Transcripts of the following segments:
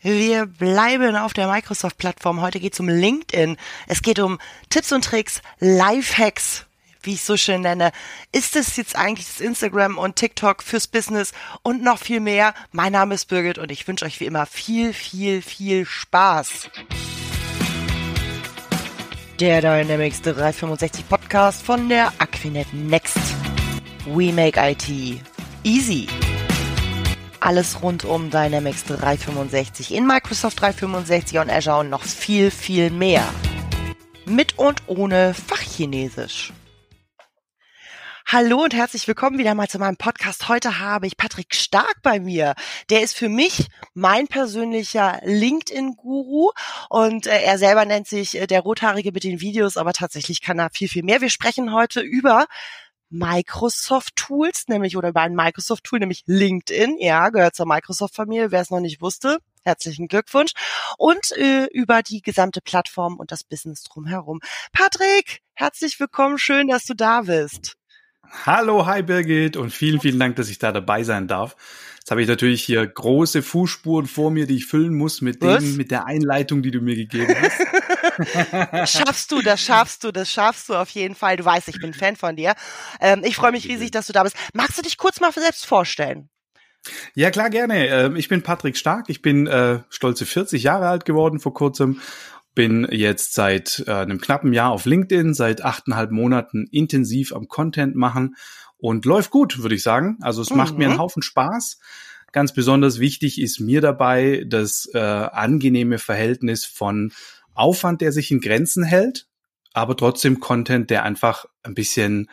Wir bleiben auf der Microsoft-Plattform. Heute geht es um LinkedIn. Es geht um Tipps und Tricks, Lifehacks, wie ich so schön nenne. Ist es jetzt eigentlich das Instagram und TikTok fürs Business und noch viel mehr? Mein Name ist Birgit und ich wünsche euch wie immer viel, viel, viel Spaß. Der Dynamics 365 Podcast von der Aquinet Next. We make IT easy. Alles rund um Dynamics 365 in Microsoft 365 und Azure und noch viel, viel mehr. Mit und ohne Fachchinesisch. Hallo und herzlich willkommen wieder mal zu meinem Podcast. Heute habe ich Patrick Stark bei mir. Der ist für mich mein persönlicher LinkedIn-Guru und äh, er selber nennt sich äh, der Rothaarige mit den Videos, aber tatsächlich kann er viel, viel mehr. Wir sprechen heute über Microsoft Tools, nämlich oder über ein Microsoft Tool, nämlich LinkedIn. Ja, gehört zur Microsoft Familie, wer es noch nicht wusste. Herzlichen Glückwunsch. Und äh, über die gesamte Plattform und das Business drumherum. Patrick, herzlich willkommen. Schön, dass du da bist. Hallo, hi Birgit und vielen, vielen Dank, dass ich da dabei sein darf. Jetzt habe ich natürlich hier große Fußspuren vor mir, die ich füllen muss mit dem, mit der Einleitung, die du mir gegeben hast. Schaffst du, das schaffst du, das schaffst du auf jeden Fall. Du weißt, ich bin Fan von dir. Ähm, ich freue mich riesig, dass du da bist. Magst du dich kurz mal selbst vorstellen? Ja, klar, gerne. Ähm, ich bin Patrick Stark. Ich bin äh, stolze 40 Jahre alt geworden vor kurzem bin jetzt seit äh, einem knappen Jahr auf LinkedIn, seit achteinhalb Monaten intensiv am Content machen und läuft gut, würde ich sagen. Also es mhm. macht mir einen mhm. Haufen Spaß. Ganz besonders wichtig ist mir dabei das äh, angenehme Verhältnis von Aufwand, der sich in Grenzen hält, aber trotzdem Content, der einfach ein bisschen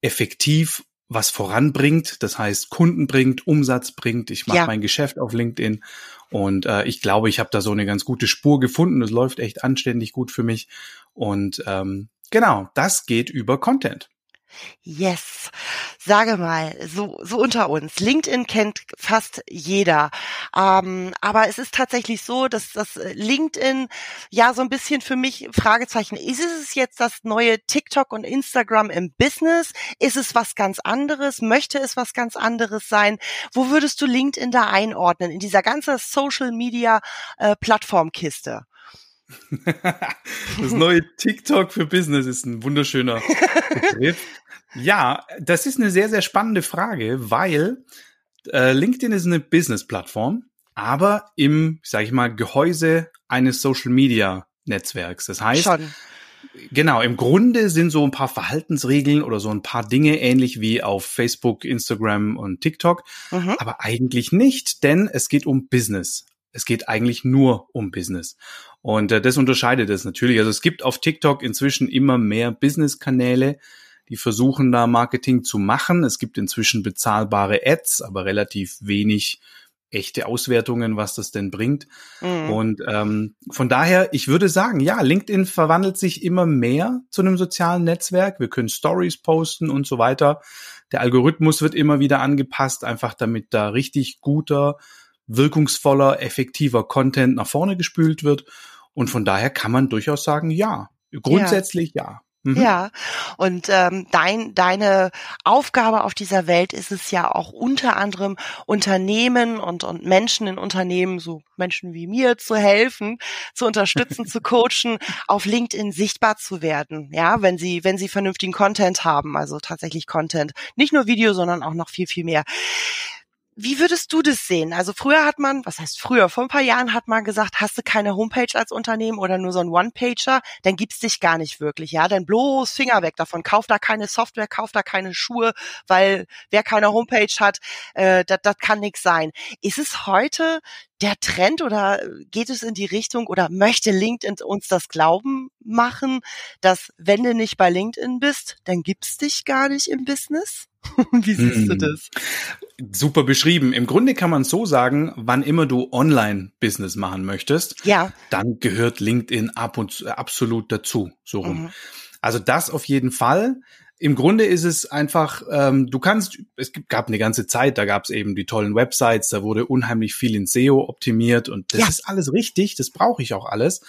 effektiv was voranbringt, das heißt Kunden bringt, Umsatz bringt. Ich mache ja. mein Geschäft auf LinkedIn und äh, ich glaube, ich habe da so eine ganz gute Spur gefunden. Es läuft echt anständig gut für mich. Und ähm, genau, das geht über Content. Yes. Sage mal, so, so unter uns. LinkedIn kennt fast jeder. Ähm, aber es ist tatsächlich so, dass das LinkedIn ja so ein bisschen für mich Fragezeichen. Ist es jetzt das neue TikTok und Instagram im Business? Ist es was ganz anderes? Möchte es was ganz anderes sein? Wo würdest du LinkedIn da einordnen? In dieser ganzen Social Media äh, Plattformkiste? das neue TikTok für Business ist ein wunderschöner Begriff. Ja, das ist eine sehr, sehr spannende Frage, weil äh, LinkedIn ist eine Business-Plattform, aber im, sag ich mal, Gehäuse eines Social-Media-Netzwerks. Das heißt, Schon. Genau, im Grunde sind so ein paar Verhaltensregeln oder so ein paar Dinge ähnlich wie auf Facebook, Instagram und TikTok, mhm. aber eigentlich nicht, denn es geht um Business. Es geht eigentlich nur um Business. Und äh, das unterscheidet es natürlich. Also es gibt auf TikTok inzwischen immer mehr Business-Kanäle, die versuchen da Marketing zu machen. Es gibt inzwischen bezahlbare Ads, aber relativ wenig echte Auswertungen, was das denn bringt. Mhm. Und ähm, von daher, ich würde sagen, ja, LinkedIn verwandelt sich immer mehr zu einem sozialen Netzwerk. Wir können Stories posten und so weiter. Der Algorithmus wird immer wieder angepasst, einfach damit da richtig guter, wirkungsvoller, effektiver Content nach vorne gespült wird. Und von daher kann man durchaus sagen, ja, grundsätzlich ja. ja. Mhm. Ja, und ähm, dein, deine Aufgabe auf dieser Welt ist es ja auch unter anderem Unternehmen und, und Menschen in Unternehmen, so Menschen wie mir, zu helfen, zu unterstützen, zu coachen, auf LinkedIn sichtbar zu werden. Ja, wenn sie, wenn sie vernünftigen Content haben, also tatsächlich Content, nicht nur Video, sondern auch noch viel, viel mehr. Wie würdest du das sehen? Also früher hat man, was heißt früher, vor ein paar Jahren hat man gesagt, hast du keine Homepage als Unternehmen oder nur so ein One-Pager, dann gibt's dich gar nicht wirklich, ja, dann bloß Finger weg davon, kauf da keine Software, kauf da keine Schuhe, weil wer keine Homepage hat, äh, das kann nix sein. Ist es heute der Trend oder geht es in die Richtung oder möchte LinkedIn uns das Glauben machen, dass wenn du nicht bei LinkedIn bist, dann gibt's dich gar nicht im Business? Wie siehst hm. du das? Super beschrieben. Im Grunde kann man so sagen, wann immer du Online-Business machen möchtest, ja. dann gehört LinkedIn ab und zu, absolut dazu. So rum. Mhm. Also das auf jeden Fall. Im Grunde ist es einfach, ähm, du kannst, es gab eine ganze Zeit, da gab es eben die tollen Websites, da wurde unheimlich viel in SEO optimiert und das ja. ist alles richtig, das brauche ich auch alles.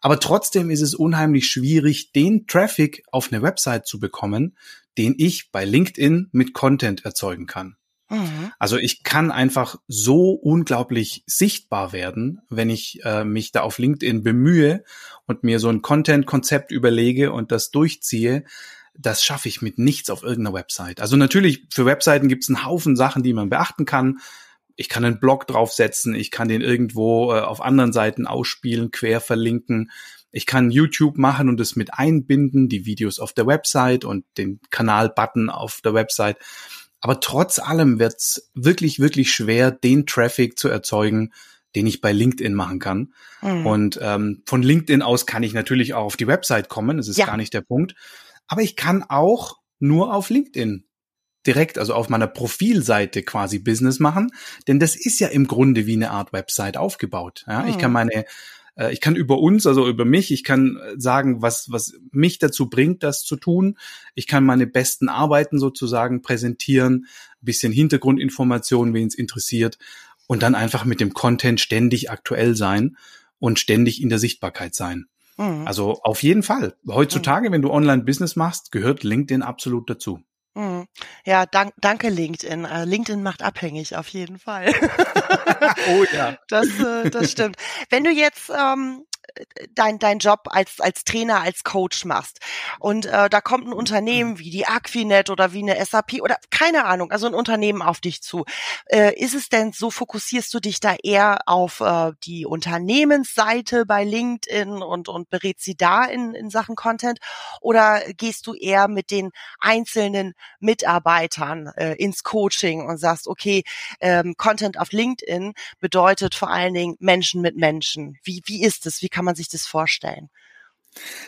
Aber trotzdem ist es unheimlich schwierig, den Traffic auf eine Website zu bekommen, den ich bei LinkedIn mit Content erzeugen kann. Mhm. Also ich kann einfach so unglaublich sichtbar werden, wenn ich äh, mich da auf LinkedIn bemühe und mir so ein Content-Konzept überlege und das durchziehe. Das schaffe ich mit nichts auf irgendeiner Website. Also natürlich, für Webseiten gibt es einen Haufen Sachen, die man beachten kann. Ich kann einen Blog draufsetzen, ich kann den irgendwo äh, auf anderen Seiten ausspielen, quer verlinken. Ich kann YouTube machen und es mit einbinden, die Videos auf der Website und den Kanal-Button auf der Website. Aber trotz allem wird es wirklich, wirklich schwer, den Traffic zu erzeugen, den ich bei LinkedIn machen kann. Mhm. Und ähm, von LinkedIn aus kann ich natürlich auch auf die Website kommen, das ist ja. gar nicht der Punkt. Aber ich kann auch nur auf LinkedIn direkt, also auf meiner Profilseite quasi Business machen, denn das ist ja im Grunde wie eine Art Website aufgebaut. Ja, mhm. ich kann mhm. meine äh, ich kann über uns, also über mich, ich kann äh, sagen, was, was mich dazu bringt, das zu tun. Ich kann meine besten Arbeiten sozusagen präsentieren, ein bisschen Hintergrundinformationen, wen es interessiert und dann einfach mit dem Content ständig aktuell sein und ständig in der Sichtbarkeit sein. Mhm. Also auf jeden Fall. Heutzutage, mhm. wenn du Online-Business machst, gehört LinkedIn absolut dazu. Mhm. Ja, dank, danke LinkedIn. Äh, LinkedIn macht abhängig, auf jeden Fall. oh ja. Das, äh, das stimmt. Wenn du jetzt ähm, dein, dein Job als, als Trainer, als Coach machst. Und äh, da kommt ein Unternehmen wie die Aquinet oder wie eine SAP oder keine Ahnung, also ein Unternehmen auf dich zu. Äh, ist es denn so, fokussierst du dich da eher auf äh, die Unternehmensseite bei LinkedIn und, und berätst sie da in, in Sachen Content? Oder gehst du eher mit den einzelnen Mitarbeitern äh, ins Coaching und sagst, okay, ähm, Content auf LinkedIn bedeutet vor allen Dingen Menschen mit Menschen. Wie, wie ist es? Wie kann man sich das vorstellen?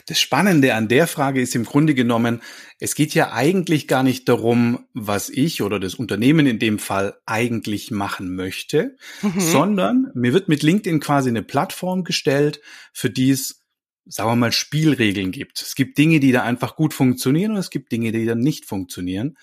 Das Spannende an der Frage ist im Grunde genommen, es geht ja eigentlich gar nicht darum, was ich oder das Unternehmen in dem Fall eigentlich machen möchte, mhm. sondern mir wird mit LinkedIn quasi eine Plattform gestellt, für die es, sagen wir mal, Spielregeln gibt. Es gibt Dinge, die da einfach gut funktionieren und es gibt Dinge, die da nicht funktionieren.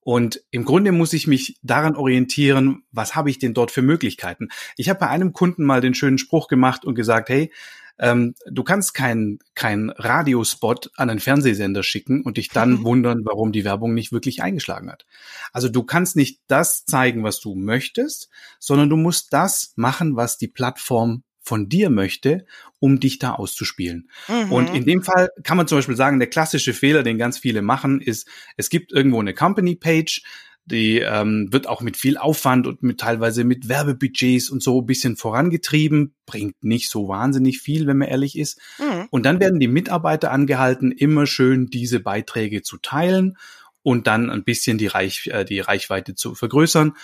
Und im Grunde muss ich mich daran orientieren, was habe ich denn dort für Möglichkeiten. Ich habe bei einem Kunden mal den schönen Spruch gemacht und gesagt, hey, ähm, du kannst keinen kein Radiospot an einen Fernsehsender schicken und dich dann mhm. wundern, warum die Werbung nicht wirklich eingeschlagen hat. Also du kannst nicht das zeigen, was du möchtest, sondern du musst das machen, was die Plattform von dir möchte, um dich da auszuspielen. Mhm. Und in dem Fall kann man zum Beispiel sagen, der klassische Fehler, den ganz viele machen, ist, es gibt irgendwo eine Company Page, die ähm, wird auch mit viel Aufwand und mit teilweise mit Werbebudgets und so ein bisschen vorangetrieben, bringt nicht so wahnsinnig viel, wenn man ehrlich ist. Mhm. Und dann werden die Mitarbeiter angehalten, immer schön diese Beiträge zu teilen und dann ein bisschen die, Reich, äh, die Reichweite zu vergrößern,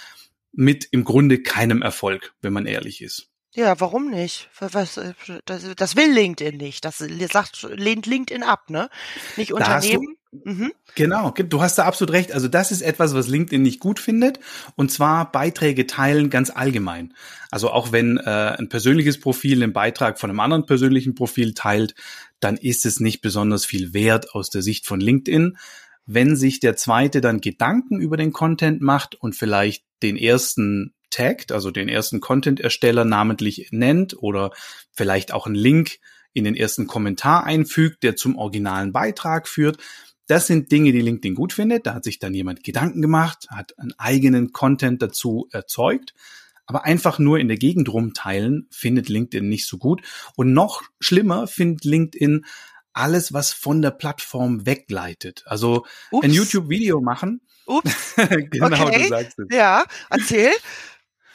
mit im Grunde keinem Erfolg, wenn man ehrlich ist. Ja, warum nicht? Was, äh, das, das will LinkedIn nicht. Das sagt, lehnt LinkedIn ab, ne? Nicht Unternehmen. Mhm. Genau, du hast da absolut recht. Also das ist etwas, was LinkedIn nicht gut findet. Und zwar Beiträge teilen ganz allgemein. Also auch wenn äh, ein persönliches Profil einen Beitrag von einem anderen persönlichen Profil teilt, dann ist es nicht besonders viel wert aus der Sicht von LinkedIn. Wenn sich der zweite dann Gedanken über den Content macht und vielleicht den ersten taggt, also den ersten Content-Ersteller namentlich nennt oder vielleicht auch einen Link in den ersten Kommentar einfügt, der zum originalen Beitrag führt, das sind Dinge, die LinkedIn gut findet. Da hat sich dann jemand Gedanken gemacht, hat einen eigenen Content dazu erzeugt. Aber einfach nur in der Gegend rumteilen findet LinkedIn nicht so gut. Und noch schlimmer findet LinkedIn alles, was von der Plattform wegleitet. Also Ups. ein YouTube-Video machen. Ups. genau, okay. du sagst es. Ja, erzähl.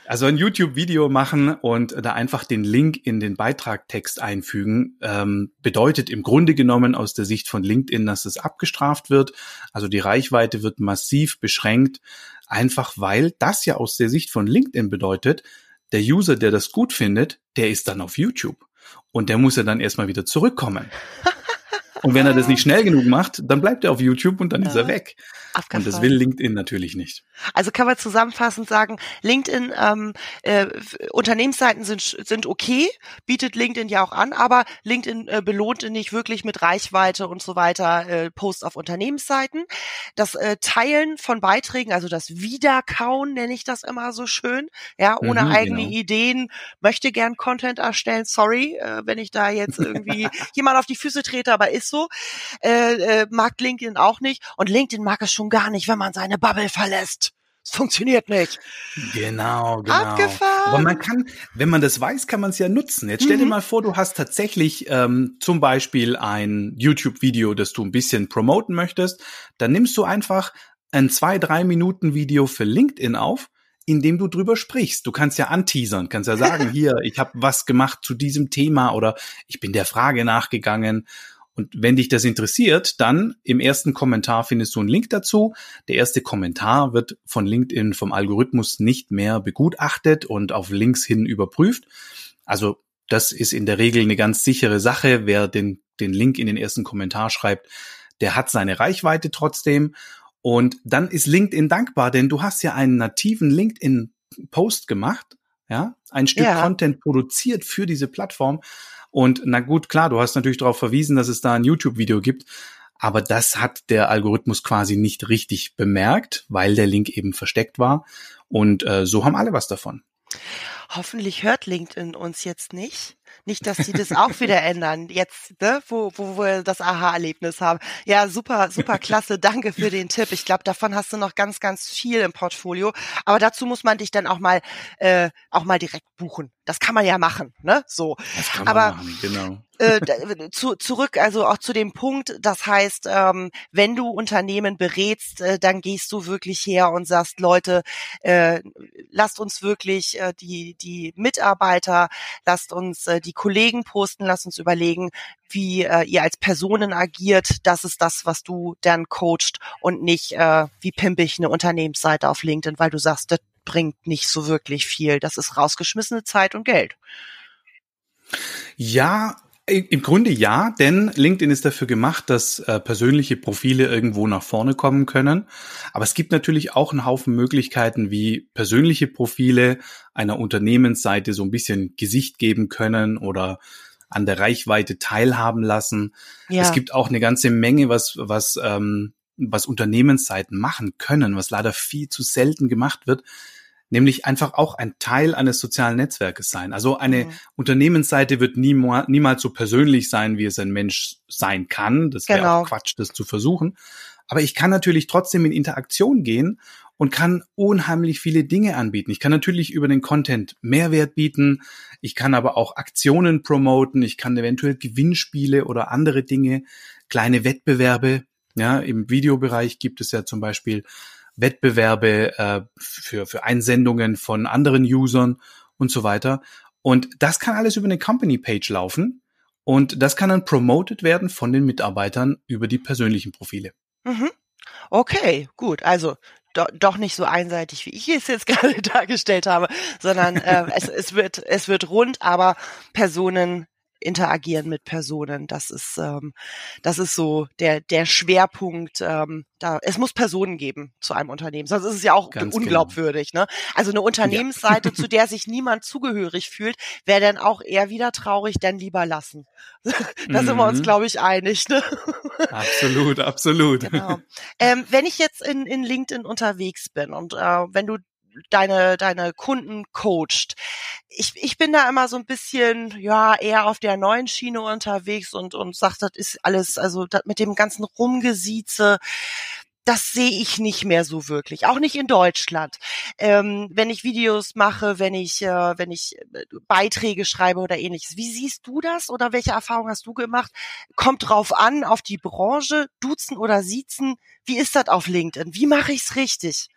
Also ein YouTube-Video machen und da einfach den Link in den Beitragtext einfügen, ähm, bedeutet im Grunde genommen aus der Sicht von LinkedIn, dass es abgestraft wird. Also die Reichweite wird massiv beschränkt, einfach weil das ja aus der Sicht von LinkedIn bedeutet, der User, der das gut findet, der ist dann auf YouTube. Und der muss ja dann erstmal wieder zurückkommen. Und wenn er das nicht schnell genug macht, dann bleibt er auf YouTube und dann ja. ist er weg. Und das will LinkedIn natürlich nicht. Also kann man zusammenfassend sagen, LinkedIn, ähm, äh, Unternehmensseiten sind, sind okay, bietet LinkedIn ja auch an, aber LinkedIn äh, belohnt nicht wirklich mit Reichweite und so weiter äh, Posts auf Unternehmensseiten. Das äh, Teilen von Beiträgen, also das Wiederkauen nenne ich das immer so schön, ja, ohne mhm, eigene genau. Ideen, möchte gern Content erstellen, sorry, äh, wenn ich da jetzt irgendwie jemand auf die Füße trete, aber ist so, äh, äh, mag LinkedIn auch nicht und LinkedIn mag es schon gar nicht, wenn man seine Bubble verlässt. es funktioniert nicht. Genau, genau. Abgefahren. Aber man kann, wenn man das weiß, kann man es ja nutzen. Jetzt stell dir Mhm. mal vor, du hast tatsächlich ähm, zum Beispiel ein YouTube-Video, das du ein bisschen promoten möchtest. Dann nimmst du einfach ein zwei, drei Minuten Video für LinkedIn auf, in dem du drüber sprichst. Du kannst ja anteasern, kannst ja sagen, hier, ich habe was gemacht zu diesem Thema oder ich bin der Frage nachgegangen. Und wenn dich das interessiert, dann im ersten Kommentar findest du einen Link dazu. Der erste Kommentar wird von LinkedIn vom Algorithmus nicht mehr begutachtet und auf Links hin überprüft. Also das ist in der Regel eine ganz sichere Sache. Wer den, den Link in den ersten Kommentar schreibt, der hat seine Reichweite trotzdem. Und dann ist LinkedIn dankbar, denn du hast ja einen nativen LinkedIn-Post gemacht, ja, ein Stück Ja. Content produziert für diese Plattform. Und na gut, klar, du hast natürlich darauf verwiesen, dass es da ein YouTube-Video gibt. Aber das hat der Algorithmus quasi nicht richtig bemerkt, weil der Link eben versteckt war. Und äh, so haben alle was davon. Hoffentlich hört LinkedIn uns jetzt nicht. Nicht, dass die das auch wieder ändern. Jetzt, ne, wo, wo wir das Aha-Erlebnis haben. Ja, super, super klasse. Danke für den Tipp. Ich glaube, davon hast du noch ganz, ganz viel im Portfolio. Aber dazu muss man dich dann auch mal, äh, auch mal direkt buchen. Das kann man ja machen, ne? So. Das kann Aber- machen, genau. Äh, zu, zurück, also auch zu dem Punkt, das heißt, ähm, wenn du Unternehmen berätst, äh, dann gehst du wirklich her und sagst, Leute, äh, lasst uns wirklich äh, die, die Mitarbeiter, lasst uns äh, die Kollegen posten, lasst uns überlegen, wie äh, ihr als Personen agiert. Das ist das, was du dann coacht und nicht, äh, wie pimpe ich eine Unternehmensseite auf LinkedIn, weil du sagst, das bringt nicht so wirklich viel. Das ist rausgeschmissene Zeit und Geld. Ja, im Grunde ja, denn LinkedIn ist dafür gemacht, dass äh, persönliche Profile irgendwo nach vorne kommen können. Aber es gibt natürlich auch einen Haufen Möglichkeiten, wie persönliche Profile einer Unternehmensseite so ein bisschen Gesicht geben können oder an der Reichweite teilhaben lassen. Ja. Es gibt auch eine ganze Menge, was, was, ähm, was Unternehmensseiten machen können, was leider viel zu selten gemacht wird, nämlich einfach auch ein Teil eines sozialen Netzwerkes sein. Also eine Mhm. Unternehmensseite wird niemals, niemals so persönlich sein, wie es ein Mensch sein kann. Das wäre Genau. auch Quatsch, das zu versuchen. Aber ich kann natürlich trotzdem in Interaktion gehen und kann unheimlich viele Dinge anbieten. Ich kann natürlich über den Content Mehrwert bieten. Ich kann aber auch Aktionen promoten. Ich kann eventuell Gewinnspiele oder andere Dinge, kleine Wettbewerbe. Ja, im Videobereich gibt es ja zum Beispiel Wettbewerbe äh, für, für Einsendungen von anderen Usern und so weiter. Und das kann alles über eine Company-Page laufen. Und das kann dann promoted werden von den Mitarbeitern über die persönlichen Profile. Mhm. Okay, gut. Also do, doch nicht so einseitig, wie ich es jetzt gerade dargestellt habe, sondern äh, es, es wird es wird rund, aber Personen interagieren mit Personen. Das ist ähm, das ist so der der Schwerpunkt. Ähm, da es muss Personen geben zu einem Unternehmen, sonst ist es ja auch Ganz unglaubwürdig. Ne? Also eine Unternehmensseite, zu der sich niemand zugehörig fühlt, wäre dann auch eher wieder traurig, dann lieber lassen. da sind wir uns, Mhm. glaube ich, einig. Ne? Absolut, absolut. Genau. Ähm, wenn ich jetzt in, in LinkedIn unterwegs bin und äh, wenn du deine, deine Kunden coacht, ich, ich bin da immer so ein bisschen, ja, eher auf der neuen Schiene unterwegs und, und sag, das ist alles, also das mit dem ganzen Rumgesieze, das sehe ich nicht mehr so wirklich, auch nicht in Deutschland. Ähm, wenn ich Videos mache, wenn ich, äh, wenn ich äh, Beiträge schreibe oder ähnliches. Wie siehst du das oder welche Erfahrungen hast du gemacht? Kommt drauf an, auf die Branche, duzen oder siezen. Wie ist das auf LinkedIn? Wie mache ich's richtig?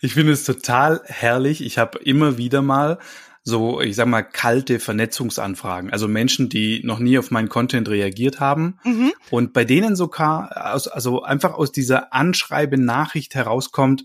Ich finde es total herrlich. Ich habe immer wieder mal so, ich sag mal, kalte Vernetzungsanfragen. Also Menschen, die noch nie auf meinen Content reagiert haben Mhm. und bei denen sogar, aus, also einfach aus dieser Anschreiben-Nachricht herauskommt,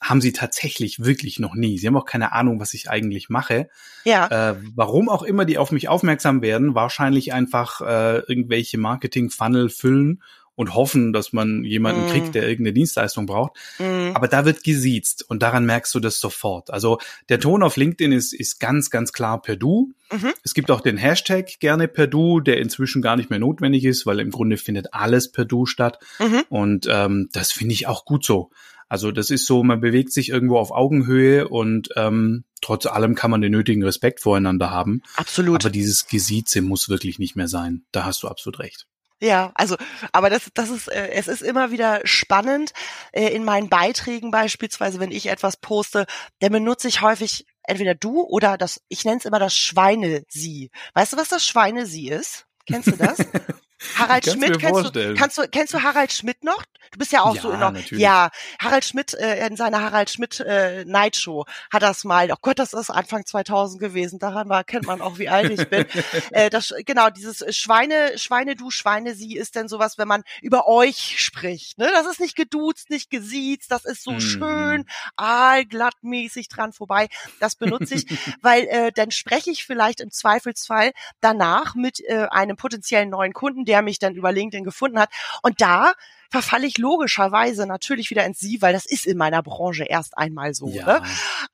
haben sie tatsächlich wirklich noch nie. Sie haben auch keine Ahnung, was ich eigentlich mache. Ja, Äh, warum auch immer die auf mich aufmerksam werden, wahrscheinlich einfach äh, irgendwelche Marketing-Funnel füllen und hoffen, dass man jemanden Mm. kriegt, der irgendeine Dienstleistung braucht. mhm. Aber da wird gesiezt und daran merkst du das sofort. Also der Ton auf LinkedIn ist, ist ganz, ganz klar per Du. Mhm. Es gibt auch den Hashtag gerne per Du, der inzwischen gar nicht mehr notwendig ist, weil im Grunde findet alles per Du statt. Mhm. Und ähm, das finde ich auch gut so. Also das ist so, man bewegt sich irgendwo auf Augenhöhe und ähm, trotz allem kann man den nötigen Respekt voreinander haben. absolut. Aber dieses Gesieze muss wirklich nicht mehr sein. Da hast du absolut recht. Ja, also, aber das, das ist, äh, es ist immer wieder spannend. Äh, in meinen Beiträgen beispielsweise, wenn ich etwas poste, dann benutze ich häufig entweder du oder das, ich nenne es immer das Schweine-Sie. Weißt du, was das Schweine-Sie ist? Kennst du das? Harald Schmidt, kennst du, kannst du, kennst du Harald Schmidt noch? Du bist ja auch ja, so noch. Natürlich. Ja, Harald Schmidt äh, in seiner Harald Schmidt äh, Night Show hat das mal. Oh Gott, das ist Anfang 2000 gewesen. Daran war, kennt man auch, wie alt ich bin. äh, das genau dieses Schweine, Schweine du, Schweine sie ist denn sowas, wenn man über euch spricht. Ne, das ist nicht geduzt, nicht gesiezt. Das ist so mm. schön aalglattmäßig dran vorbei. Das benutze ich, weil äh, dann spreche ich vielleicht im Zweifelsfall danach mit äh, einem potenziellen neuen Kunden, der mich dann über LinkedIn gefunden hat. Und da verfalle ich logischerweise natürlich wieder ins Sie, weil das ist in meiner Branche erst einmal so. Ja. Ne?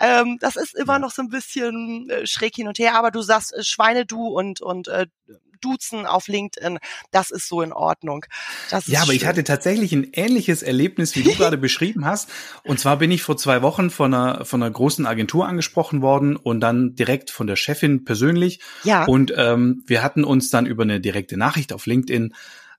Ähm, das ist immer ja. noch so ein bisschen äh, schräg hin und her, aber du sagst äh, Schweine du und und äh, duzen auf LinkedIn, das ist so in Ordnung. ja, aber schön. ich hatte tatsächlich ein ähnliches Erlebnis, wie du gerade beschrieben hast. Und zwar bin ich vor zwei Wochen von einer, von einer großen Agentur angesprochen worden und dann direkt von der Chefin persönlich. Ja. Und ähm, wir hatten uns dann über eine direkte Nachricht auf LinkedIn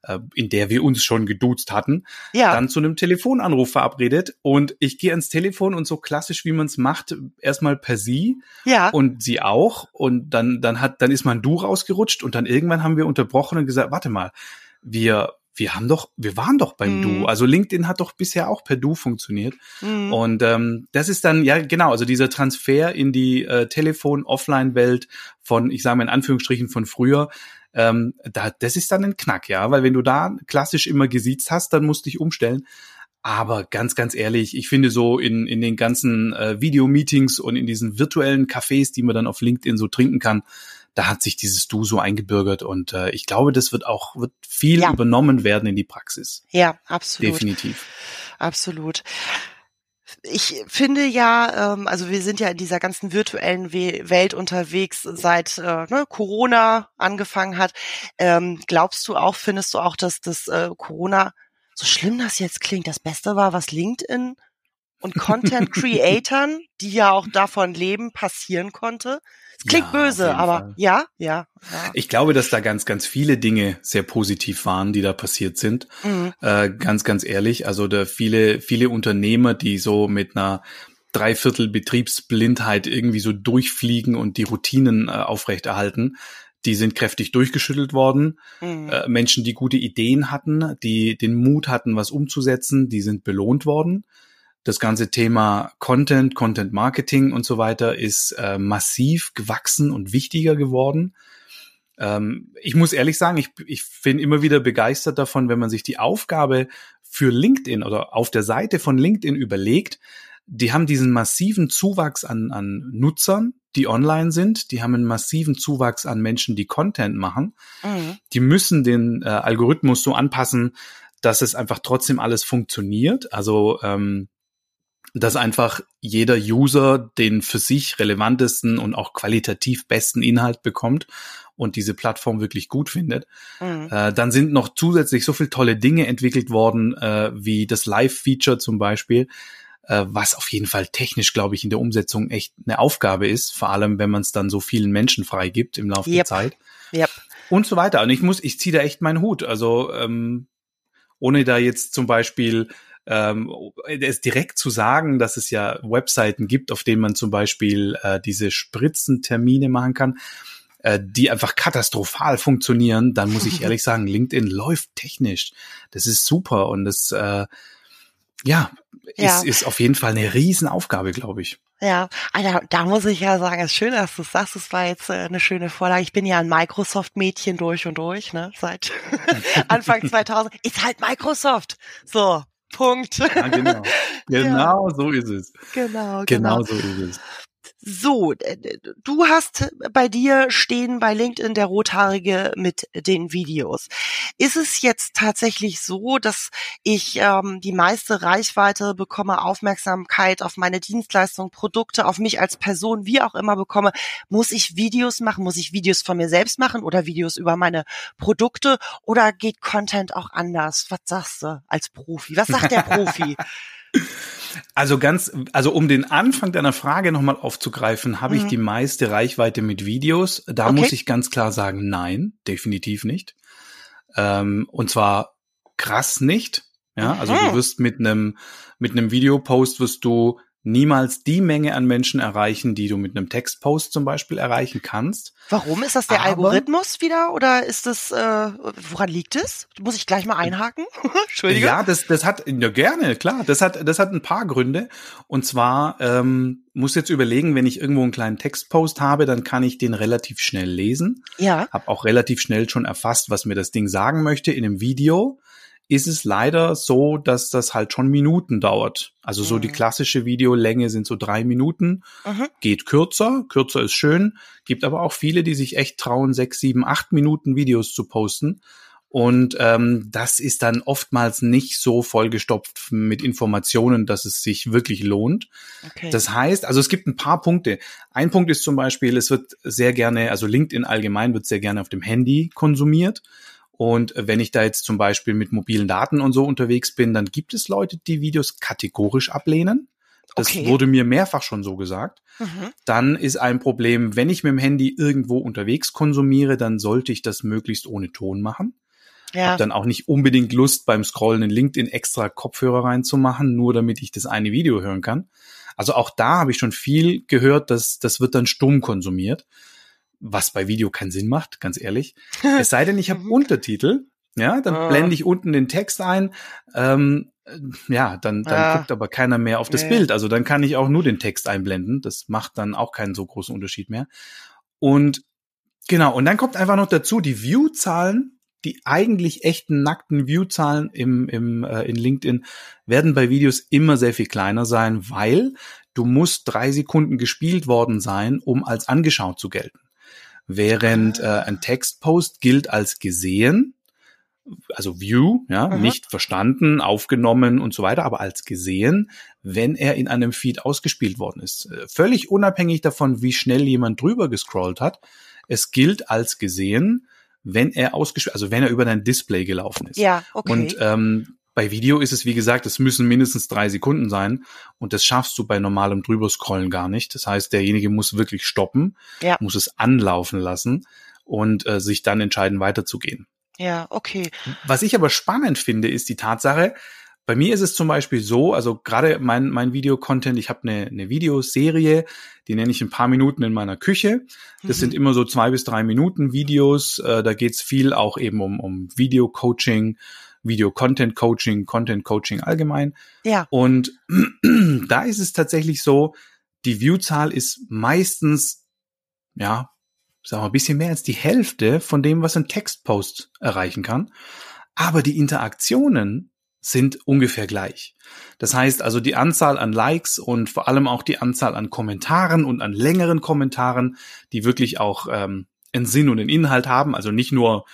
äh, in der wir uns schon geduzt hatten, ja. dann zu einem Telefonanruf verabredet und ich gehe ans Telefon und so klassisch wie man es macht, erstmal per sie ja. und sie auch und dann dann hat dann ist mein Du rausgerutscht und dann irgendwann haben wir unterbrochen und gesagt, warte mal, wir wir haben doch, wir waren doch beim mm. Du. Mhm. Also LinkedIn hat doch bisher auch per Du funktioniert. Mm. Und ähm, das ist dann, ja genau, also dieser Transfer in die äh, Telefon-Offline-Welt von, ich sage mal in Anführungsstrichen von früher, ähm, da, das ist dann ein Knack, ja, weil wenn du da klassisch immer gesiezt hast, dann musst du dich umstellen. Aber ganz, ganz ehrlich, ich finde so in, in den ganzen äh, Videomeetings und in diesen virtuellen Cafés, die man dann auf LinkedIn so trinken kann, da hat sich dieses Du so eingebürgert und äh, ich glaube, das wird auch wird viel ja. übernommen werden in die Praxis. Ja, absolut. Definitiv. Absolut ich finde ja, ähm, also wir sind ja in dieser ganzen virtuellen We Welt unterwegs, seit äh, ne, Corona angefangen hat. Ähm, glaubst du auch, findest du auch, dass das äh, Corona, so schlimm das jetzt klingt, das Beste war, was LinkedIn und Content Creatern, die ja auch davon leben, passieren konnte? Klingt ja, böse, aber ja, ja, ja, Ich glaube, dass da ganz, ganz viele Dinge sehr positiv waren, die da passiert sind. Mhm. Äh, ganz, ganz ehrlich. Also da viele, viele Unternehmer, die so mit einer Dreiviertel Betriebsblindheit irgendwie so durchfliegen und die Routinen äh, aufrechterhalten, die sind kräftig durchgeschüttelt worden. Mhm. Äh, Menschen, die gute Ideen hatten, die den Mut hatten, was umzusetzen, die sind belohnt worden. Das ganze Thema Content, Content Marketing und so weiter ist äh, massiv gewachsen und wichtiger geworden. Ähm, ich muss ehrlich sagen, ich, ich bin immer wieder begeistert davon, wenn man sich die Aufgabe für LinkedIn oder auf der Seite von LinkedIn überlegt. Die haben diesen massiven Zuwachs an, an Nutzern, die online sind. Die haben einen massiven Zuwachs an Menschen, die Content machen. Mhm. Die müssen den äh, Algorithmus so anpassen, dass es einfach trotzdem alles funktioniert. Also ähm, dass einfach jeder User den für sich relevantesten und auch qualitativ besten Inhalt bekommt und diese Plattform wirklich gut findet. Mhm. Äh, dann sind noch zusätzlich so viele tolle Dinge entwickelt worden, äh, wie das Live-Feature zum Beispiel, äh, was auf jeden Fall technisch, glaube ich, in der Umsetzung echt eine Aufgabe ist, vor allem wenn man es dann so vielen Menschen freigibt im Laufe yep. der Zeit. Yep. Und so weiter. Und ich muss, ich ziehe da echt meinen Hut. Also ähm, ohne da jetzt zum Beispiel ähm, es direkt zu sagen, dass es ja Webseiten gibt, auf denen man zum Beispiel äh, diese Spritzentermine machen kann, äh, die einfach katastrophal funktionieren, dann muss ich ehrlich sagen, LinkedIn läuft technisch. Das ist super und das äh, ja, ja. Ist, ist auf jeden Fall eine Riesenaufgabe, glaube ich. Ja, Alter, da muss ich ja sagen, es ist schön, dass du sagst, es war jetzt äh, eine schöne Vorlage. Ich bin ja ein Microsoft-Mädchen durch und durch, ne, seit Anfang 2000. Ist halt Microsoft. So, Punkt. Ja, genau. Genau ja. so ist es. Genau, genau. Genau so ist es. So, du hast bei dir stehen bei LinkedIn der Rothaarige mit den Videos. Ist es jetzt tatsächlich so, dass ich ähm, die meiste Reichweite bekomme, Aufmerksamkeit auf meine Dienstleistung, Produkte, auf mich als Person, wie auch immer bekomme? Muss ich Videos machen? Muss ich Videos von mir selbst machen oder Videos über meine Produkte? Oder geht Content auch anders? Was sagst du als Profi? Was sagt der Profi? Also ganz, also um den Anfang deiner Frage nochmal aufzugreifen, habe mhm. ich die meiste Reichweite mit Videos? Da okay. muss ich ganz klar sagen, nein, definitiv nicht. Ähm, und zwar krass nicht. Ja, also Mhm. du wirst mit einem mit einem Videopost wirst du niemals die Menge an Menschen erreichen, die du mit einem Textpost zum Beispiel erreichen kannst. Warum ist das der Aber- Algorithmus wieder oder ist das äh, woran liegt es? Muss ich gleich mal einhaken? Entschuldige. Ja, das, das hat, ja gerne, klar. Das hat, das hat ein paar Gründe. Und zwar ähm, muss jetzt überlegen, wenn ich irgendwo einen kleinen Textpost habe, dann kann ich den relativ schnell lesen. Ja. Hab auch relativ schnell schon erfasst, was mir das Ding sagen möchte. In einem Video ist es leider so, dass das halt schon Minuten dauert. Also so die Mhm. klassische Videolänge sind so drei Minuten. Mhm. Geht kürzer, kürzer ist schön. Gibt aber auch viele, die sich echt trauen, sechs, sieben, acht Minuten Videos zu posten. Und ähm, das ist dann oftmals nicht so vollgestopft mit Informationen, dass es sich wirklich lohnt. Okay. Das heißt, also es gibt ein paar Punkte. Ein Punkt ist zum Beispiel, es wird sehr gerne, also LinkedIn allgemein wird sehr gerne auf dem Handy konsumiert. Und wenn ich da jetzt zum Beispiel mit mobilen Daten und so unterwegs bin, dann gibt es Leute, die Videos kategorisch ablehnen. Das Okay. wurde mir mehrfach schon so gesagt. mhm. Dann ist ein Problem, wenn ich mit dem Handy irgendwo unterwegs konsumiere, dann sollte ich das möglichst ohne Ton machen. Ja. Hab dann auch nicht unbedingt Lust beim Scrollen in LinkedIn extra Kopfhörer reinzumachen, nur damit ich das eine Video hören kann. Also auch da habe ich schon viel gehört, dass das wird dann stumm konsumiert, was bei Video keinen Sinn macht, ganz ehrlich. Es sei denn, ich habe Mhm. Untertitel, ja, dann Ah. blende ich unten den Text ein. Ähm, äh, ja, dann, dann Ah. guckt aber keiner mehr auf das Nee. Bild. Also dann kann ich auch nur den Text einblenden. Das macht dann auch keinen so großen Unterschied mehr. Und genau, und dann kommt einfach noch dazu, die View-Zahlen, die eigentlich echten nackten View-Zahlen im, im, äh, in LinkedIn werden bei Videos immer sehr viel kleiner sein, weil du musst drei Sekunden gespielt worden sein, um als angeschaut zu gelten. Während äh, ein Textpost gilt als gesehen, also View, ja, Mhm. nicht verstanden, aufgenommen und so weiter, aber als gesehen, wenn er in einem Feed ausgespielt worden ist. Äh, Völlig unabhängig davon, wie schnell jemand drüber gescrollt hat. Es gilt als gesehen, wenn er ausgespielt, also wenn er über dein Display gelaufen ist. Ja, okay. Und ähm, bei Video ist es, wie gesagt, es müssen mindestens drei Sekunden sein und das schaffst du bei normalem Drüberscrollen gar nicht. Das heißt, derjenige muss wirklich stoppen, Ja. muss es anlaufen lassen und äh, sich dann entscheiden, weiterzugehen. ja, okay. Was ich aber spannend finde, ist die Tatsache, bei mir ist es zum Beispiel so, also gerade mein, mein Videocontent, ich habe eine, eine Videoserie, die nenne ich ein paar Minuten in meiner Küche. Das Mhm. sind immer so zwei bis drei Minuten Videos. Äh, da geht's viel auch eben um, um Video-Coaching, Video-Content-Coaching, Content-Coaching allgemein. Ja. Und da ist es tatsächlich so, die Viewzahl ist meistens, ja, sagen wir, ein bisschen mehr als die Hälfte von dem, was ein Textpost erreichen kann. Aber die Interaktionen sind ungefähr gleich. Das heißt also die Anzahl an Likes und vor allem auch die Anzahl an Kommentaren und an längeren Kommentaren, die wirklich auch ähm, einen Sinn und einen Inhalt haben, also nicht nur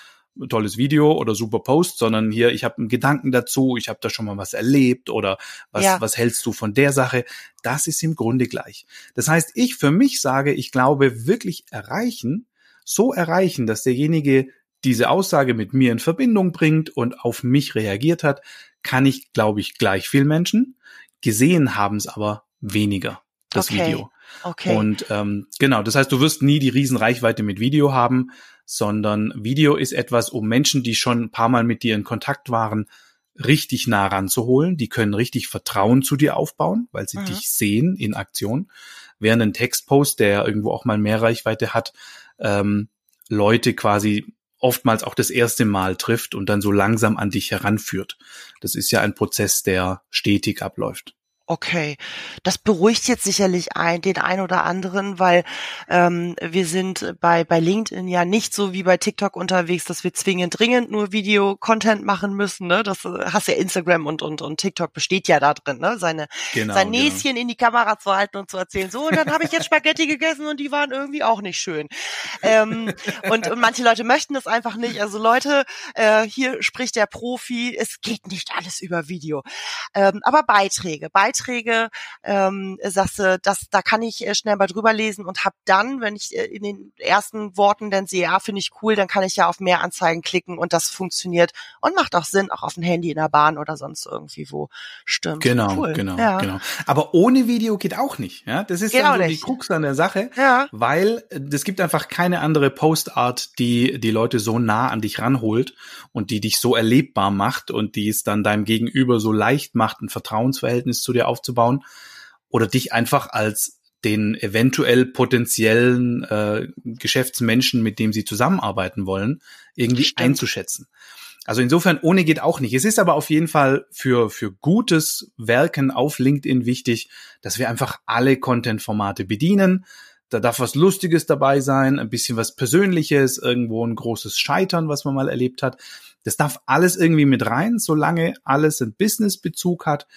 tolles Video oder super Post, sondern hier, ich habe einen Gedanken dazu, ich habe da schon mal was erlebt oder was, Ja. was hältst du von der Sache? Das ist im Grunde gleich. Das heißt, ich für mich sage, ich glaube, wirklich erreichen, so erreichen, dass derjenige diese Aussage mit mir in Verbindung bringt und auf mich reagiert hat, kann ich, glaube ich, gleich viel Menschen. Gesehen haben es aber weniger, das Okay. Video. Okay. Und ähm, genau, das heißt, du wirst nie die Riesenreichweite mit Video haben, sondern Video ist etwas, um Menschen, die schon ein paar Mal mit dir in Kontakt waren, richtig nah ranzuholen. Die können richtig Vertrauen zu dir aufbauen, weil sie Mhm. dich sehen in Aktion. Während ein Textpost, der irgendwo auch mal mehr Reichweite hat, ähm, Leute quasi oftmals auch das erste Mal trifft und dann so langsam an dich heranführt. Das ist ja ein Prozess, der stetig abläuft. Okay, das beruhigt jetzt sicherlich ein, den ein oder anderen, weil ähm, wir sind bei, bei LinkedIn ja nicht so wie bei TikTok unterwegs, dass wir zwingend dringend nur Video-Content machen müssen. Ne? Das äh, hast ja Instagram und, und, und TikTok besteht ja da drin, ne? seine, Genau. sein Näschen in die Kamera zu halten und zu erzählen, so, und dann habe ich jetzt Spaghetti gegessen und die waren irgendwie auch nicht schön. Ähm, und, und manche Leute möchten das einfach nicht. Also Leute, äh, hier spricht der Profi, es geht nicht alles über Video. Ähm, aber Beiträge, Beiträge Beiträge, ähm, sagst du, das, da kann ich äh, schnell mal drüber lesen und habe dann, wenn ich äh, in den ersten Worten dann sehe, ja, finde ich cool, dann kann ich ja auf mehr Anzeigen klicken und das funktioniert und macht auch Sinn, auch auf dem Handy in der Bahn oder sonst irgendwie wo. Stimmt. Genau, cool. genau, ja. genau. Aber ohne Video geht auch nicht. Ja, das ist geht dann so die Krux an der Sache, ja. weil es gibt einfach keine andere Postart, die die Leute so nah an dich ranholt und die dich so erlebbar macht und die es dann deinem Gegenüber so leicht macht, ein Vertrauensverhältnis zu dir aufzubauen oder dich einfach als den eventuell potenziellen äh, Geschäftsmenschen, mit dem sie zusammenarbeiten wollen, irgendwie Stimmt. einzuschätzen. Also insofern ohne geht auch nicht. Es ist aber auf jeden Fall für, für gutes Werken auf LinkedIn wichtig, dass wir einfach alle Content-Formate bedienen. Da darf was Lustiges dabei sein, ein bisschen was Persönliches, irgendwo ein großes Scheitern, was man mal erlebt hat. Das darf alles irgendwie mit rein, solange alles einen Business-Bezug hat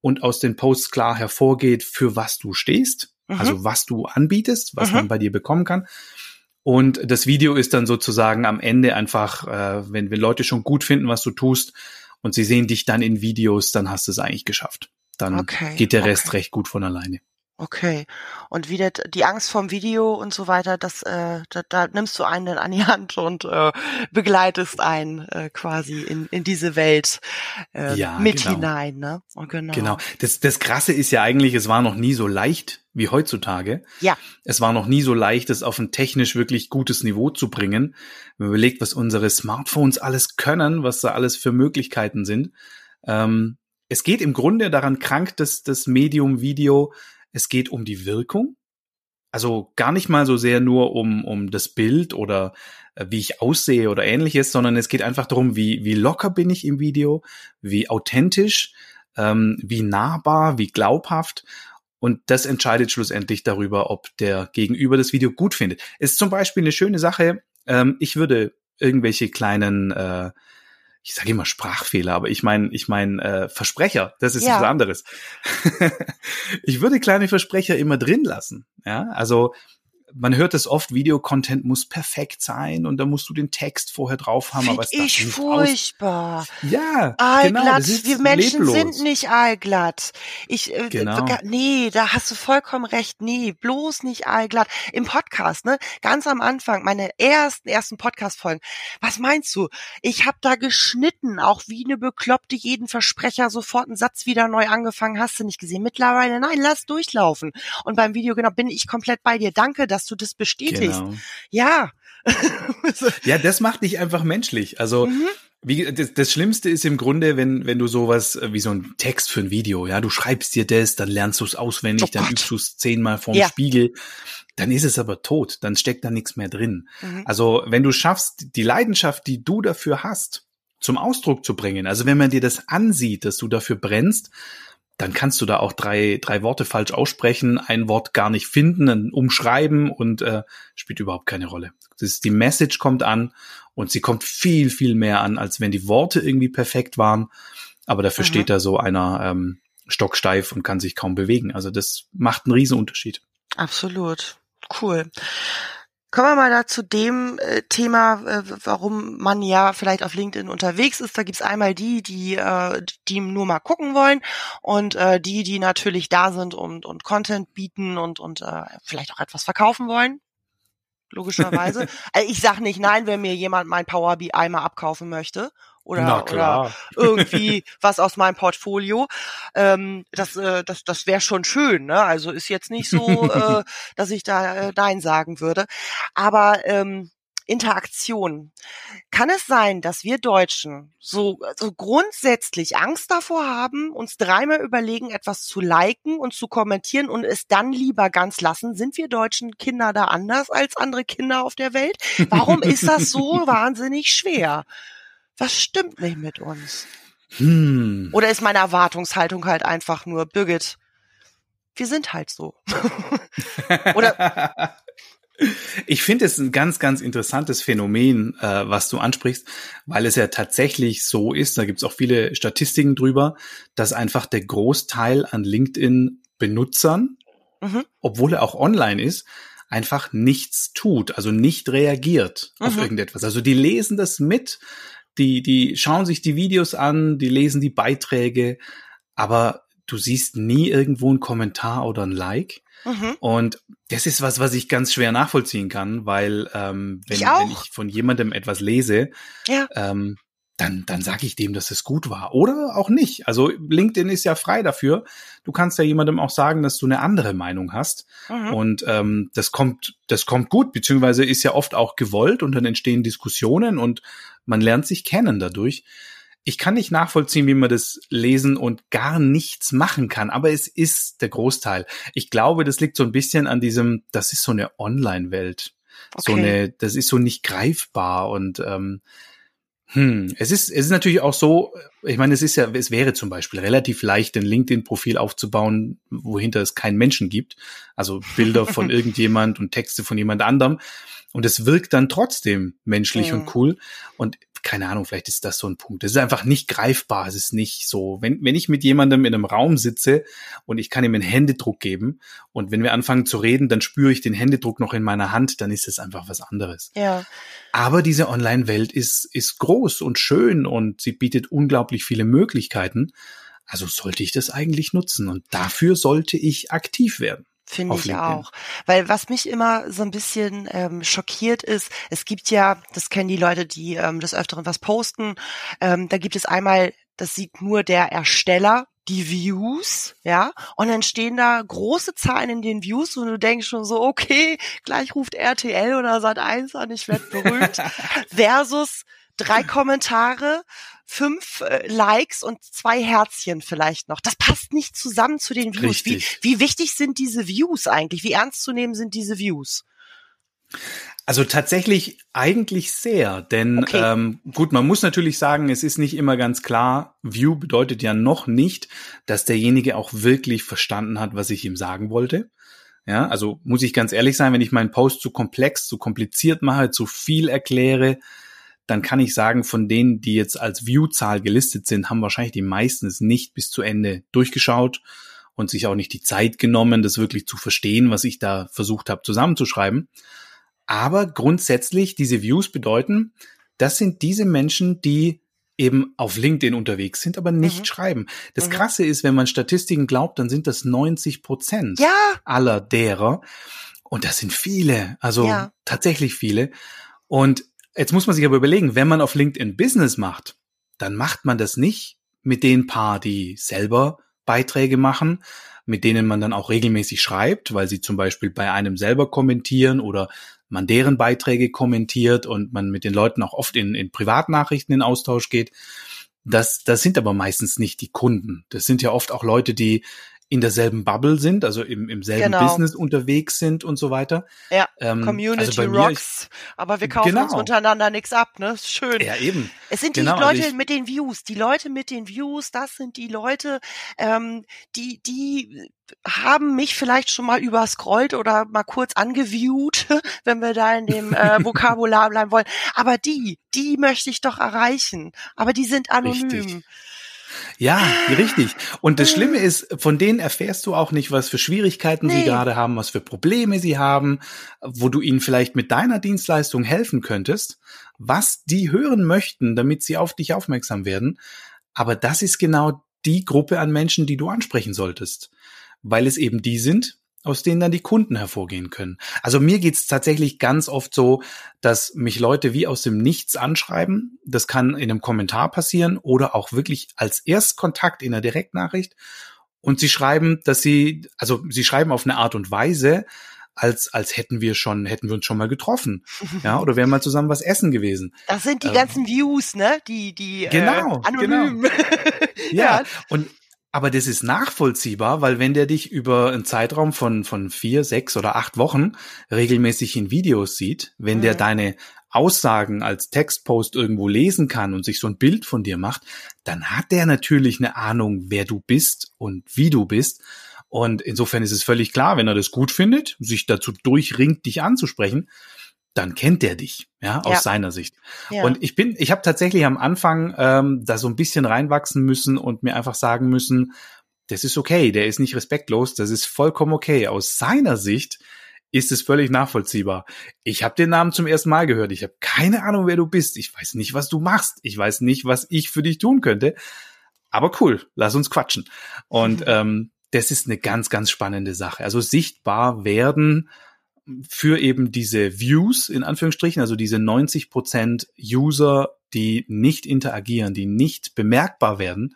und aus den Posts klar hervorgeht, für was du stehst, mhm. also was du anbietest, was mhm. man bei dir bekommen kann. Und das Video ist dann sozusagen am Ende einfach, äh, wenn wir Leute schon gut finden, was du tust und sie sehen dich dann in Videos, dann hast du es eigentlich geschafft. Dann okay, geht der Rest okay. recht gut von alleine. Okay. Und wieder die Angst vorm Video und so weiter, das, äh, da, da nimmst du einen dann an die Hand und äh, begleitest einen äh, quasi in, in diese Welt äh, ja, mit genau. hinein, ne? Und genau. Genau. Das, das Krasse ist ja eigentlich, es war noch nie so leicht wie heutzutage. Ja. Es war noch nie so leicht, es auf ein technisch wirklich gutes Niveau zu bringen. Wenn man überlegt, was unsere Smartphones alles können, was da alles für Möglichkeiten sind. Ähm, es geht im Grunde daran krank, dass das Medium Video es geht um die Wirkung. Also gar nicht mal so sehr nur um, um das Bild oder äh, wie ich aussehe oder ähnliches, sondern es geht einfach darum, wie, wie locker bin ich im Video, wie authentisch, ähm, wie nahbar, wie glaubhaft. Und das entscheidet schlussendlich darüber, ob der Gegenüber das Video gut findet. Ist zum Beispiel eine schöne Sache. Ähm, ich würde irgendwelche kleinen äh, ich sage immer Sprachfehler, aber ich meine, ich meine äh, Versprecher, das ist ja. was anderes. ich würde kleine Versprecher immer drin lassen. Ja, also man hört es oft, Videocontent muss perfekt sein und da musst du den Text vorher drauf haben, aber es ich furchtbar. Aus ja, aalglatt. Genau, Wir Menschen leblos. sind nicht aalglatt. Ich äh, genau. nee, da hast du vollkommen recht. Nee, bloß nicht aalglatt. Im Podcast, ne? Ganz am Anfang, meine ersten ersten Podcast Folgen. Was meinst du? Ich habe da geschnitten, auch wie eine bekloppte jeden Versprecher sofort einen Satz wieder neu angefangen, hast du nicht gesehen. Mittlerweile nein, lass durchlaufen. Und beim Video genau bin ich komplett bei dir. Danke, dass dass du das bestätigst. Genau. Ja. ja, das macht dich einfach menschlich. Also mhm. Wie, das, das Schlimmste ist im Grunde, wenn, wenn du sowas äh, wie so ein Text für ein Video, ja, du schreibst dir das, dann lernst du es auswendig, oh dann übst du es zehnmal vorm ja. Spiegel, dann ist es aber tot, dann steckt da nichts mehr drin. Mhm. Also wenn du schaffst, die Leidenschaft, die du dafür hast, zum Ausdruck zu bringen, also wenn man dir das ansieht, dass du dafür brennst, dann kannst du da auch drei, drei Worte falsch aussprechen, ein Wort gar nicht finden, dann umschreiben und äh, spielt überhaupt keine Rolle. Das ist, die Message kommt an und sie kommt viel, viel mehr an, als wenn die Worte irgendwie perfekt waren. Aber dafür mhm. steht da so einer ähm, stocksteif und kann sich kaum bewegen. Also das macht einen riesen Unterschied. Absolut. Cool. Kommen wir mal da zu dem äh, Thema, äh, warum man ja vielleicht auf LinkedIn unterwegs ist. Da gibt's einmal die, die, äh, die nur mal gucken wollen und äh, die, die natürlich da sind und, und Content bieten und, und äh, vielleicht auch etwas verkaufen wollen. Logischerweise. also ich sag nicht nein, wenn mir jemand mein Power BI mal abkaufen möchte oder, oder irgendwie was aus meinem Portfolio. Ähm, das äh, das, das wäre schon schön. Ne? Also ist jetzt nicht so, äh, dass ich da äh, Nein sagen würde. Aber ähm, Interaktion. Kann es sein, dass wir Deutschen so, so grundsätzlich Angst davor haben, uns dreimal überlegen, etwas zu liken und zu kommentieren und es dann lieber ganz lassen? Sind wir deutschen Kinder da anders als andere Kinder auf der Welt? Warum ist das so wahnsinnig schwer? Was stimmt nicht mit uns? Hm. Oder ist meine Erwartungshaltung halt einfach nur, Birgit, wir sind halt so. Oder ich finde es ein ganz, ganz interessantes Phänomen, äh, was du ansprichst, weil es ja tatsächlich so ist, da gibt es auch viele Statistiken drüber, dass einfach der Großteil an LinkedIn-Benutzern, mhm. obwohl er auch online ist, einfach nichts tut, also nicht reagiert mhm. auf irgendetwas. Also die lesen das mit, die, die schauen sich die Videos an, die lesen die Beiträge, aber du siehst nie irgendwo einen Kommentar oder ein Like. Mhm. Und das ist was, was ich ganz schwer nachvollziehen kann, weil ähm, wenn, ich wenn ich von jemandem etwas lese, ja. ähm, dann, dann sage ich dem, dass es gut war. Oder auch nicht. Also LinkedIn ist ja frei dafür. Du kannst ja jemandem auch sagen, dass du eine andere Meinung hast. Mhm. Und ähm, das kommt, das kommt gut, beziehungsweise ist ja oft auch gewollt und dann entstehen Diskussionen und man lernt sich kennen dadurch. Ich kann nicht nachvollziehen, wie man das lesen und gar nichts machen kann, aber es ist der Großteil. Ich glaube, das liegt so ein bisschen an diesem, das ist so eine Online-Welt. Okay. So eine, das ist so nicht greifbar und ähm, hm, es ist, es ist natürlich auch so, ich meine, es ist ja, es wäre zum Beispiel relativ leicht, ein LinkedIn-Profil aufzubauen, wohinter es keinen Menschen gibt. Also Bilder von irgendjemand und Texte von jemand anderem. Und es wirkt dann trotzdem menschlich mhm. und cool. Und keine Ahnung, vielleicht ist das so ein Punkt. Es ist einfach nicht greifbar. Es ist nicht so, wenn, wenn ich mit jemandem in einem Raum sitze und ich kann ihm einen Händedruck geben und wenn wir anfangen zu reden, dann spüre ich den Händedruck noch in meiner Hand, dann ist es einfach was anderes. Ja. Aber diese Online-Welt ist, ist groß und schön und sie bietet unglaublich viele Möglichkeiten. Also sollte ich das eigentlich nutzen und dafür sollte ich aktiv werden. Finde ich LinkedIn. auch. Weil was mich immer so ein bisschen ähm, schockiert ist, es gibt ja, das kennen die Leute, die ähm, des Öfteren was posten, ähm, da gibt es einmal, das sieht nur der Ersteller, die Views, ja, und dann stehen da große Zahlen in den Views und du denkst schon so, okay, gleich ruft RTL oder Sat1 an, ich werde berühmt, versus drei Kommentare, fünf äh, Likes und zwei Herzchen vielleicht noch. Das passt nicht zusammen zu den Views. Wie, wie wichtig sind diese Views eigentlich? Wie ernst zu nehmen sind diese Views? Also tatsächlich eigentlich sehr, denn okay. ähm, gut, man muss natürlich sagen, es ist nicht immer ganz klar. View bedeutet ja noch nicht, dass derjenige auch wirklich verstanden hat, was ich ihm sagen wollte. Ja, also muss ich ganz ehrlich sein, wenn ich meinen Post zu komplex, zu kompliziert mache, zu viel erkläre, dann kann ich sagen, von denen, die jetzt als View-Zahl gelistet sind, haben wahrscheinlich die meisten es nicht bis zu Ende durchgeschaut und sich auch nicht die Zeit genommen, das wirklich zu verstehen, was ich da versucht habe zusammenzuschreiben. Aber grundsätzlich, diese Views bedeuten, das sind diese Menschen, die eben auf LinkedIn unterwegs sind, aber nicht mhm. schreiben. Das mhm. Krasse ist, wenn man Statistiken glaubt, dann sind das 90 Prozent ja. aller derer. Und das sind viele, also ja. tatsächlich viele. Und Jetzt muss man sich aber überlegen, wenn man auf LinkedIn Business macht, dann macht man das nicht mit den paar, die selber Beiträge machen, mit denen man dann auch regelmäßig schreibt, weil sie zum Beispiel bei einem selber kommentieren oder man deren Beiträge kommentiert und man mit den Leuten auch oft in, in Privatnachrichten in Austausch geht. Das, das sind aber meistens nicht die Kunden. Das sind ja oft auch Leute, die in derselben Bubble sind, also im, im selben genau. Business unterwegs sind und so weiter. Ja, ähm, Community also rocks. Aber wir kaufen genau. uns untereinander nichts ab, ne? Schön. Ja, eben. Es sind genau, die Leute also ich, mit den Views. Die Leute mit den Views, das sind die Leute, ähm, die, die haben mich vielleicht schon mal überscrollt oder mal kurz angeviewt, wenn wir da in dem äh, Vokabular bleiben wollen. Aber die, die möchte ich doch erreichen. Aber die sind anonym. Richtig. Ja, richtig. Und das Schlimme ist, von denen erfährst du auch nicht, was für Schwierigkeiten nee. sie gerade haben, was für Probleme sie haben, wo du ihnen vielleicht mit deiner Dienstleistung helfen könntest, was die hören möchten, damit sie auf dich aufmerksam werden. Aber das ist genau die Gruppe an Menschen, die du ansprechen solltest, weil es eben die sind, aus denen dann die Kunden hervorgehen können. Also mir geht's tatsächlich ganz oft so, dass mich Leute wie aus dem Nichts anschreiben. Das kann in einem Kommentar passieren oder auch wirklich als Erstkontakt in einer Direktnachricht. Und sie schreiben, dass sie, also sie schreiben auf eine Art und Weise, als, als hätten wir schon, hätten wir uns schon mal getroffen. Ja, oder wären mal zusammen was essen gewesen. Das sind die ähm, ganzen Views, ne? Die, die, genau, äh, anonym. Genau. ja, ja, und aber das ist nachvollziehbar, weil wenn der dich über einen Zeitraum von, von vier, sechs oder acht Wochen regelmäßig in Videos sieht, wenn mhm. der deine Aussagen als Textpost irgendwo lesen kann und sich so ein Bild von dir macht, dann hat der natürlich eine Ahnung, wer du bist und wie du bist. Und insofern ist es völlig klar, wenn er das gut findet, sich dazu durchringt, dich anzusprechen, dann kennt der dich, ja, aus ja. seiner Sicht. Ja. Und ich bin, ich habe tatsächlich am Anfang ähm, da so ein bisschen reinwachsen müssen und mir einfach sagen müssen, das ist okay, der ist nicht respektlos, das ist vollkommen okay. Aus seiner Sicht ist es völlig nachvollziehbar. Ich habe den Namen zum ersten Mal gehört. Ich habe keine Ahnung, wer du bist. Ich weiß nicht, was du machst. Ich weiß nicht, was ich für dich tun könnte. aber cool, lass uns quatschen. Und ähm, das ist eine ganz, ganz spannende Sache. Also sichtbar werden für eben diese Views in Anführungsstrichen, also diese 90 Prozent User, die nicht interagieren, die nicht bemerkbar werden,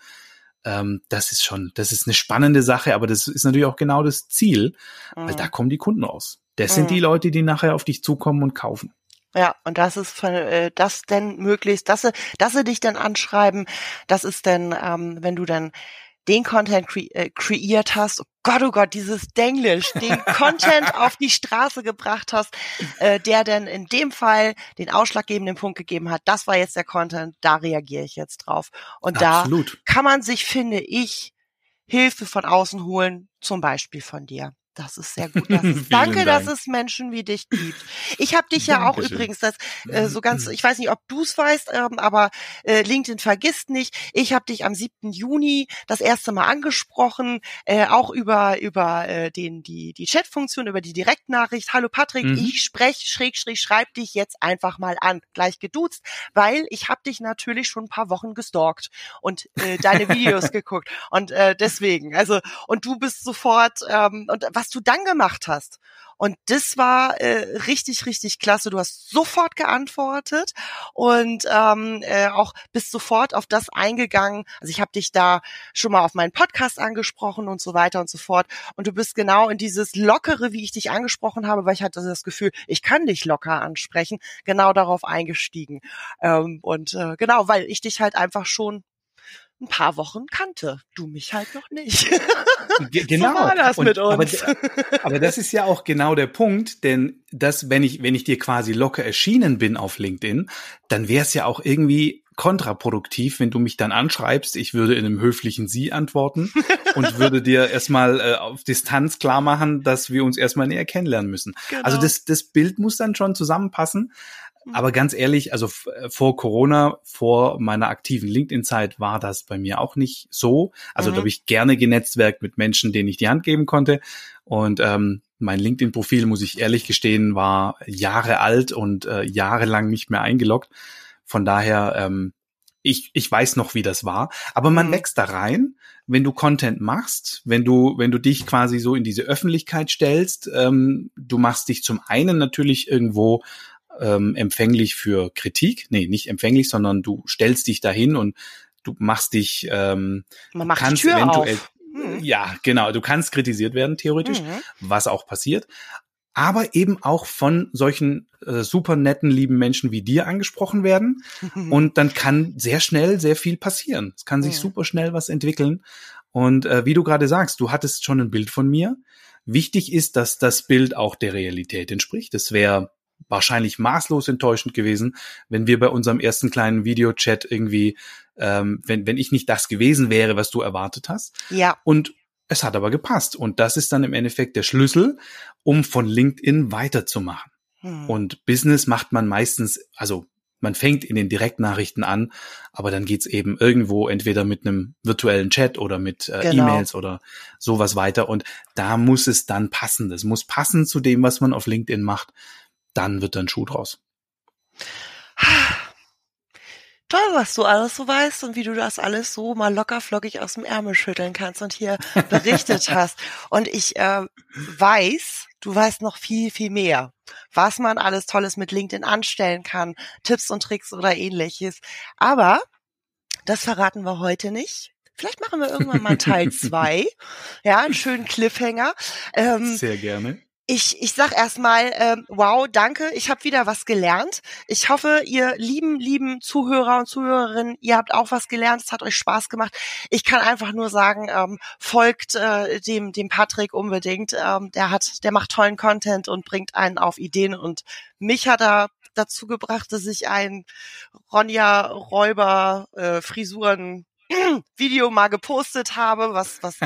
ähm, das ist schon, das ist eine spannende Sache, aber das ist natürlich auch genau das Ziel, mhm. weil da kommen die Kunden raus. Das mhm. sind die Leute, die nachher auf dich zukommen und kaufen. Ja, und das ist äh, das denn möglichst, dass sie, dass sie dich dann anschreiben, das ist dann, ähm, wenn du dann den Content cre äh, kreiert hast, oh Gott, oh Gott, dieses Denglisch, den Content auf die Straße gebracht hast, äh, der denn in dem Fall den ausschlaggebenden Punkt gegeben hat, das war jetzt der Content, da reagiere ich jetzt drauf. Und Absolut. da kann man sich, finde ich, Hilfe von außen holen, zum Beispiel von dir. Das ist sehr gut. Das ist, danke, Dank. dass es Menschen wie dich gibt. Ich habe dich ja Dankeschön. auch übrigens, das äh, so ganz, ich weiß nicht, ob du es weißt, ähm, aber äh, LinkedIn vergisst nicht. Ich habe dich am 7. Juni das erste Mal angesprochen, äh, auch über über äh, den die die Chatfunktion, über die Direktnachricht. Hallo Patrick, mhm. ich sprech schräg schräg schreib dich jetzt einfach mal an, gleich geduzt, weil ich habe dich natürlich schon ein paar Wochen gestalkt und äh, deine Videos geguckt und äh, deswegen, also und du bist sofort ähm, und was was du dann gemacht hast. Und das war äh, richtig, richtig klasse. Du hast sofort geantwortet und ähm, äh, auch bist sofort auf das eingegangen. Also ich habe dich da schon mal auf meinen Podcast angesprochen und so weiter und so fort. Und du bist genau in dieses Lockere, wie ich dich angesprochen habe, weil ich hatte das Gefühl, ich kann dich locker ansprechen, genau darauf eingestiegen. Ähm, und äh, genau, weil ich dich halt einfach schon ein paar Wochen kannte. Du mich halt noch nicht. genau. So war das Und, mit uns. Aber, aber, das ist ja auch genau der Punkt, denn das, wenn ich, wenn ich dir quasi locker erschienen bin auf LinkedIn, dann wäre es ja auch irgendwie kontraproduktiv, wenn du mich dann anschreibst. Ich würde in einem höflichen Sie antworten und würde dir erstmal äh, auf Distanz klar machen, dass wir uns erstmal näher kennenlernen müssen. Genau. Also das, das Bild muss dann schon zusammenpassen. Aber ganz ehrlich, also äh, vor Corona, vor meiner aktiven LinkedIn-Zeit war das bei mir auch nicht so. Also mhm. da habe ich gerne genetzwerkt mit Menschen, denen ich die Hand geben konnte. Und ähm, mein LinkedIn-Profil, muss ich ehrlich gestehen, war Jahre alt und äh, jahrelang nicht mehr eingeloggt. Von daher, ähm, ich, ich weiß noch, wie das war. Aber man mhm. wächst da rein, wenn du Content machst, wenn du, wenn du dich quasi so in diese Öffentlichkeit stellst. Ähm, du machst dich zum einen natürlich irgendwo ähm, empfänglich für Kritik. Nee, nicht empfänglich, sondern du stellst dich dahin und du machst dich, ähm, Man macht kannst eventuell, auf. Mhm. ja, genau, du kannst kritisiert werden, theoretisch, mhm. was auch passiert. Aber eben auch von solchen äh, super netten, lieben Menschen wie dir angesprochen werden. und dann kann sehr schnell sehr viel passieren. Es kann sich mhm. super schnell was entwickeln. Und äh, wie du gerade sagst, du hattest schon ein Bild von mir. Wichtig ist, dass das Bild auch der Realität entspricht. Es wäre wahrscheinlich maßlos enttäuschend gewesen, wenn wir bei unserem ersten kleinen Videochat irgendwie, ähm, wenn, wenn ich nicht das gewesen wäre, was du erwartet hast. Ja. Und es hat aber gepasst. Und das ist dann im Endeffekt der Schlüssel, um von LinkedIn weiterzumachen. Hm. Und Business macht man meistens, also man fängt in den Direktnachrichten an, aber dann geht's eben irgendwo entweder mit einem virtuellen Chat oder mit äh, genau. E-Mails oder sowas weiter. Und da muss es dann passen. Das muss passen zu dem, was man auf LinkedIn macht dann wird dann Schuh draus. Toll, was du alles so weißt und wie du das alles so mal locker flockig aus dem Ärmel schütteln kannst und hier berichtet hast. Und ich äh, weiß, du weißt noch viel, viel mehr, was man alles Tolles mit LinkedIn anstellen kann, Tipps und Tricks oder ähnliches. Aber das verraten wir heute nicht. Vielleicht machen wir irgendwann mal Teil zwei, ja, einen schönen Cliffhanger. Ähm, Sehr gerne. Ich, ich sag erstmal, ähm, wow, danke, ich habe wieder was gelernt. Ich hoffe, ihr lieben, lieben Zuhörer und Zuhörerinnen, ihr habt auch was gelernt, es hat euch Spaß gemacht. Ich kann einfach nur sagen, ähm, folgt äh, dem, dem Patrick unbedingt. Ähm, der hat, der macht tollen Content und bringt einen auf Ideen und mich hat er dazu gebracht, dass ich ein Ronja Räuber äh, Frisuren Video mal gepostet habe, was, was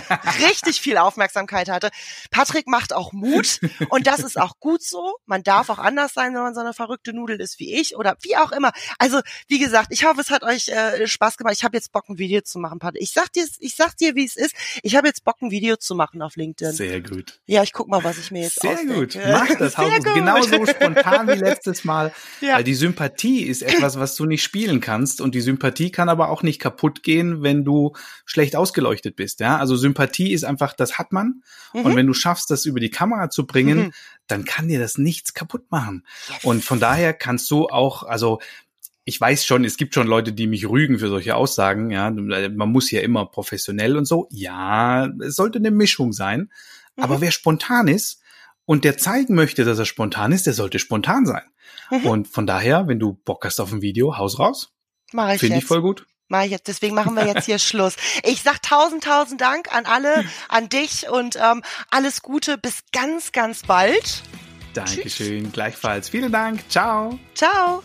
richtig viel Aufmerksamkeit hatte. Patrick macht auch Mut und das ist auch gut so. Man darf auch anders sein, wenn man so eine verrückte Nudel ist wie ich oder wie auch immer. Also, wie gesagt, ich hoffe, es hat euch äh, Spaß gemacht. Ich habe jetzt Bock, ein Video zu machen, Patrick. Ich sag dir, ich sag dir, wie es ist. Ich habe jetzt Bock, ein Video zu machen auf LinkedIn. Sehr gut. Ja, ich guck mal, was ich mir jetzt Sehr ausdenke. gut. Mach das Haus genauso spontan wie letztes Mal. Ja. Weil die Sympathie ist etwas, was du nicht spielen kannst und die Sympathie kann aber auch nicht kaputt gehen, wenn du schlecht ausgeleuchtet bist. Ja, also Sympathie ist einfach, das hat man. Mhm. Und wenn du schaffst, das über die Kamera zu bringen, mhm. dann kann dir das nichts kaputt machen. Yes. Und von daher kannst du auch, also ich weiß schon, es gibt schon Leute, die mich rügen für solche Aussagen. Ja, man muss ja immer professionell und so. Ja, es sollte eine Mischung sein. Mhm. Aber wer spontan ist und der zeigen möchte, dass er spontan ist, der sollte spontan sein. Mhm. Und von daher, wenn du Bock hast auf ein Video, haus raus. Mach ich Finde ich voll gut. Mach ich jetzt, deswegen machen wir jetzt hier Schluss. Ich sag tausend, tausend Dank an alle, an dich und ähm, alles Gute. Bis ganz, ganz bald. Dankeschön, Tschüss. gleichfalls. Vielen Dank. Ciao. Ciao.